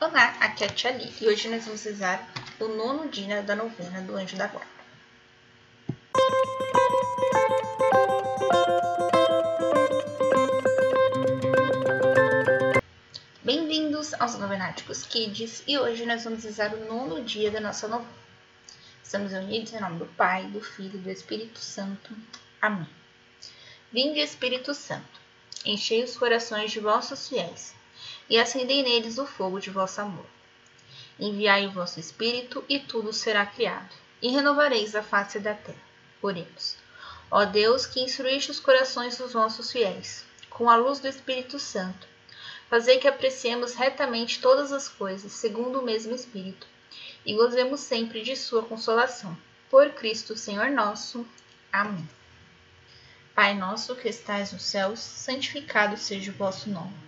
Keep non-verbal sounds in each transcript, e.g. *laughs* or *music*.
Olá, aqui é a Tia Li, e hoje nós vamos rezar o nono dia da novena do Anjo da Guarda. Bem-vindos aos Novenáticos Kids, e hoje nós vamos rezar o nono dia da nossa novena. Estamos unidos em nome do Pai, do Filho e do Espírito Santo. Amém. Vinde, Espírito Santo, enchei os corações de vossos fiéis e acendei neles o fogo de vosso amor. Enviai o vosso Espírito, e tudo será criado, e renovareis a face da terra. Oremos. Ó Deus, que instruíste os corações dos vossos fiéis, com a luz do Espírito Santo, fazei que apreciemos retamente todas as coisas, segundo o mesmo Espírito, e gozemos sempre de sua consolação. Por Cristo, Senhor nosso. Amém. Pai nosso que estais nos céus, santificado seja o vosso nome.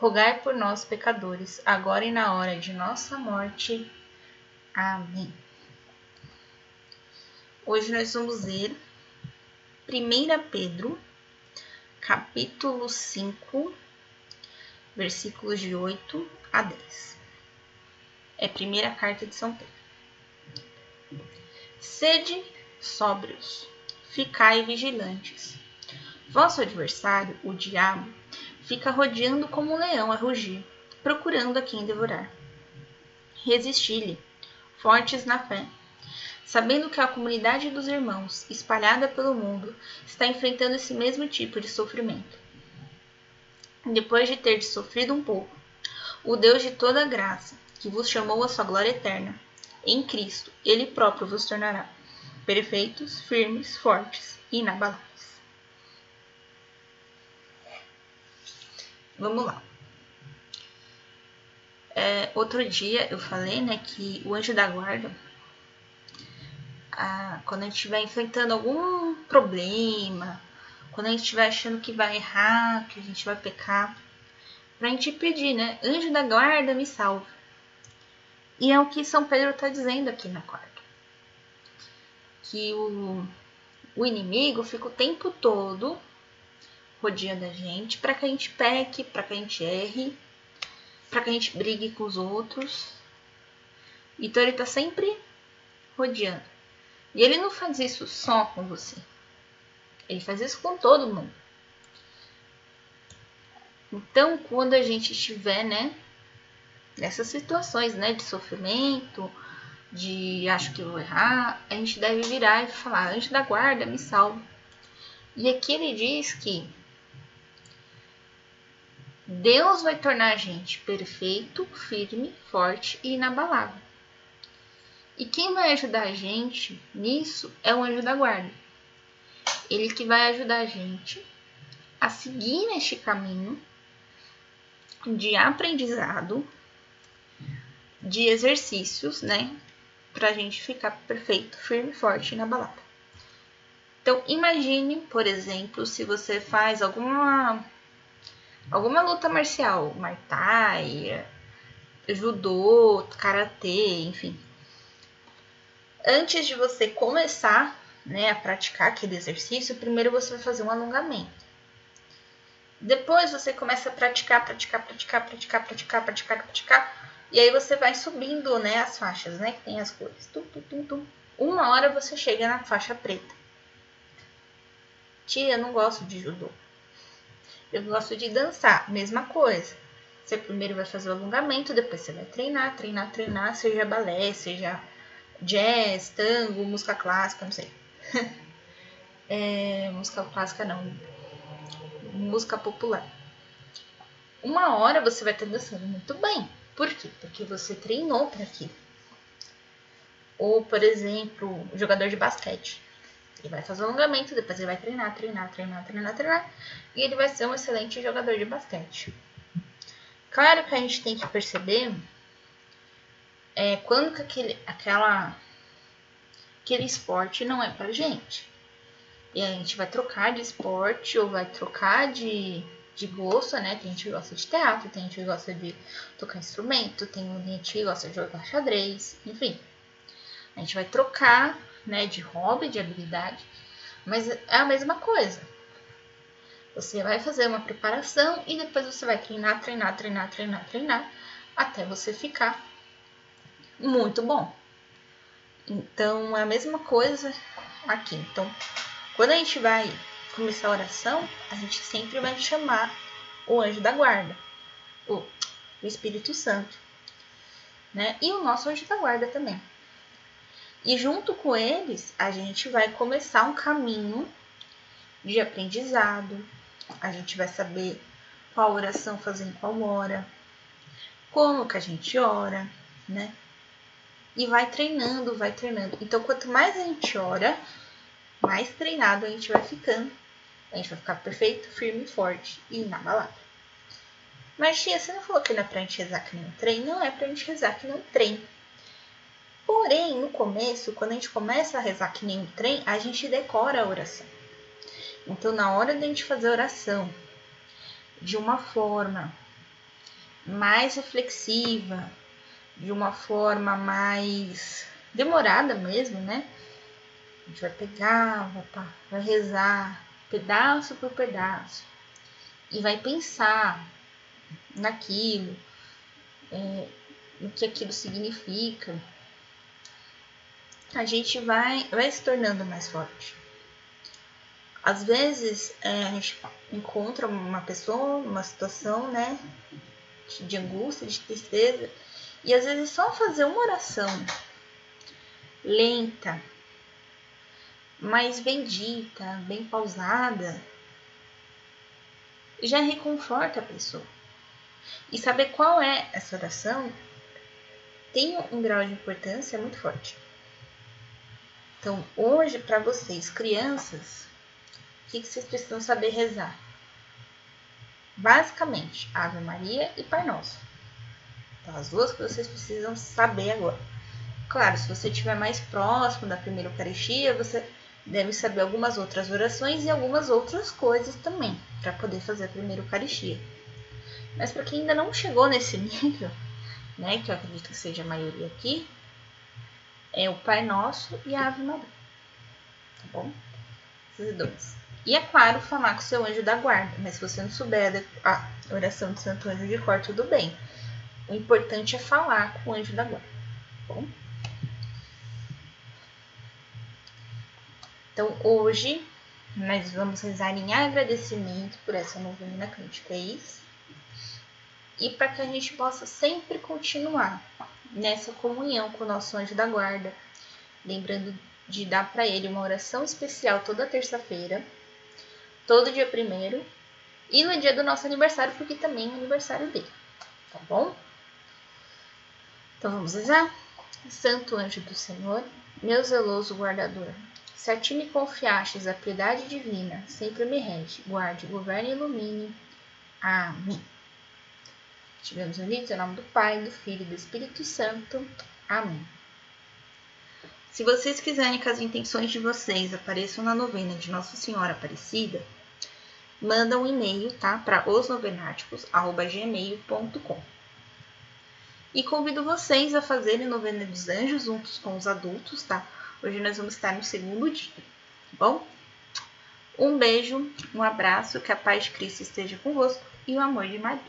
rogai por nós, pecadores, agora e na hora de nossa morte. Amém. Hoje nós vamos ler 1 Pedro, capítulo 5, versículos de 8 a 10. É a primeira carta de São Pedro. Sede sóbrios, ficai vigilantes. Vosso adversário, o diabo, fica rodeando como um leão a rugir, procurando a quem devorar. Resisti-lhe, fortes na fé, sabendo que a comunidade dos irmãos, espalhada pelo mundo, está enfrentando esse mesmo tipo de sofrimento. Depois de ter sofrido um pouco, o Deus de toda graça, que vos chamou à sua glória eterna, em Cristo, Ele próprio vos tornará perfeitos, firmes, fortes e inabaláveis. Vamos lá. É, outro dia eu falei, né, que o anjo da guarda, a, quando a gente estiver enfrentando algum problema, quando a gente estiver achando que vai errar, que a gente vai pecar, pra gente pedir, né, anjo da guarda, me salva. E é o que São Pedro está dizendo aqui na quarta. Que o, o inimigo fica o tempo todo rodeando a gente, para que a gente peque, para que a gente erre, para que a gente brigue com os outros. Então ele está sempre rodeando. E ele não faz isso só com você. Ele faz isso com todo mundo. Então, quando a gente estiver, né, nessas situações, né, de sofrimento, de acho que vou errar, a gente deve virar e falar: anjo da guarda, me salva. E aqui ele diz que Deus vai tornar a gente perfeito, firme, forte e inabalável. E quem vai ajudar a gente nisso é o anjo da guarda. Ele que vai ajudar a gente a seguir neste caminho de aprendizado, de exercícios, né? Pra gente ficar perfeito, firme, forte e inabalável. Então, imagine, por exemplo, se você faz alguma alguma luta marcial, Muay Thai, judô, karatê, enfim. Antes de você começar né, a praticar aquele exercício, primeiro você vai fazer um alongamento. Depois você começa a praticar, praticar, praticar, praticar, praticar, praticar, praticar. E aí você vai subindo né, as faixas, né? Que tem as cores. Tum, tum, tum, tum. Uma hora você chega na faixa preta. Tia, não gosto de judô. Eu gosto de dançar, mesma coisa. Você primeiro vai fazer o alongamento, depois você vai treinar, treinar, treinar, seja balé, seja jazz, tango, música clássica, não sei. *laughs* é, música clássica não, música popular. Uma hora você vai estar dançando muito bem. Por quê? Porque você treinou para aquilo. Ou, por exemplo, jogador de basquete. Ele vai fazer alongamento, depois ele vai treinar, treinar, treinar, treinar, treinar. E ele vai ser um excelente jogador de basquete. Claro que a gente tem que perceber é, quando que aquele, aquela, aquele esporte não é pra gente. E a gente vai trocar de esporte ou vai trocar de, de gosto, né? Tem gente que gosta de teatro, tem gente que gosta de tocar instrumento, tem gente que gosta de jogar xadrez, enfim. A gente vai trocar, né, de hobby, de habilidade, mas é a mesma coisa. Você vai fazer uma preparação e depois você vai treinar, treinar, treinar, treinar, treinar, até você ficar muito bom. Então, é a mesma coisa aqui. Então, quando a gente vai começar a oração, a gente sempre vai chamar o anjo da guarda, o, Espírito Santo, né? E o nosso anjo da guarda também. E junto com eles, a gente vai começar um caminho de aprendizado. A gente vai saber qual oração fazer em qual hora, como que a gente ora, né? E vai treinando, vai treinando. Então, quanto mais a gente ora, mais treinado a gente vai ficando. A gente vai ficar perfeito, firme, forte e inabalável. Mas, tia, você não falou que não é pra gente rezar que um trem? Não é pra gente rezar que um trem. Porém, no começo, quando a gente começa a rezar que nem um trem, a gente decora a oração. Então, na hora de a gente fazer a oração de uma forma mais reflexiva, de uma forma mais demorada mesmo, né? A gente vai pegar, vai, vai rezar pedaço por pedaço e vai pensar naquilo, é, no que aquilo significa. A gente vai, vai se tornando mais forte. Às vezes é, a gente encontra uma pessoa, uma situação, né, de angústia, de tristeza, e às vezes só fazer uma oração lenta, mais bendita, bem pausada, já reconforta a pessoa. E saber qual é essa oração tem um grau de importância muito forte. Então, hoje, para vocês, crianças, o que, que vocês precisam saber rezar? Basicamente, Ave Maria e Pai Nosso. Então, as duas que vocês precisam saber agora. Claro, se você estiver mais próximo da primeira Eucaristia, você deve saber algumas outras orações e algumas outras coisas também, para poder fazer a primeira Eucaristia. Mas para quem ainda não chegou nesse *laughs* nível, né, que eu acredito que seja a maioria aqui, é o Pai Nosso e a Ave Maria. Tá bom? Esses dois. E é claro, falar com o seu anjo da guarda, mas se você não souber a oração do Santo Anjo de Cor, tudo bem. O importante é falar com o anjo da guarda. Tá bom? Então, hoje, nós vamos rezar em agradecimento por essa novena que a gente fez e para que a gente possa sempre continuar nessa comunhão com o nosso anjo da guarda, lembrando de dar para ele uma oração especial toda terça-feira, todo dia primeiro e no dia do nosso aniversário, porque também é aniversário dele, tá bom? Então vamos rezar? Santo anjo do Senhor, meu zeloso guardador, se a ti me confiastes a piedade divina, sempre me rege, guarde, governe e ilumine. Amém. Estivemos unidos em nome do Pai, do Filho e do Espírito Santo. Amém. Se vocês quiserem que as intenções de vocês apareçam na novena de Nossa Senhora Aparecida, manda um e-mail, tá? Para osnovenáticos.gmail.com E convido vocês a fazerem a novena dos anjos juntos com os adultos, tá? Hoje nós vamos estar no segundo dia, tá bom? Um beijo, um abraço, que a paz de Cristo esteja convosco e o amor de Maria.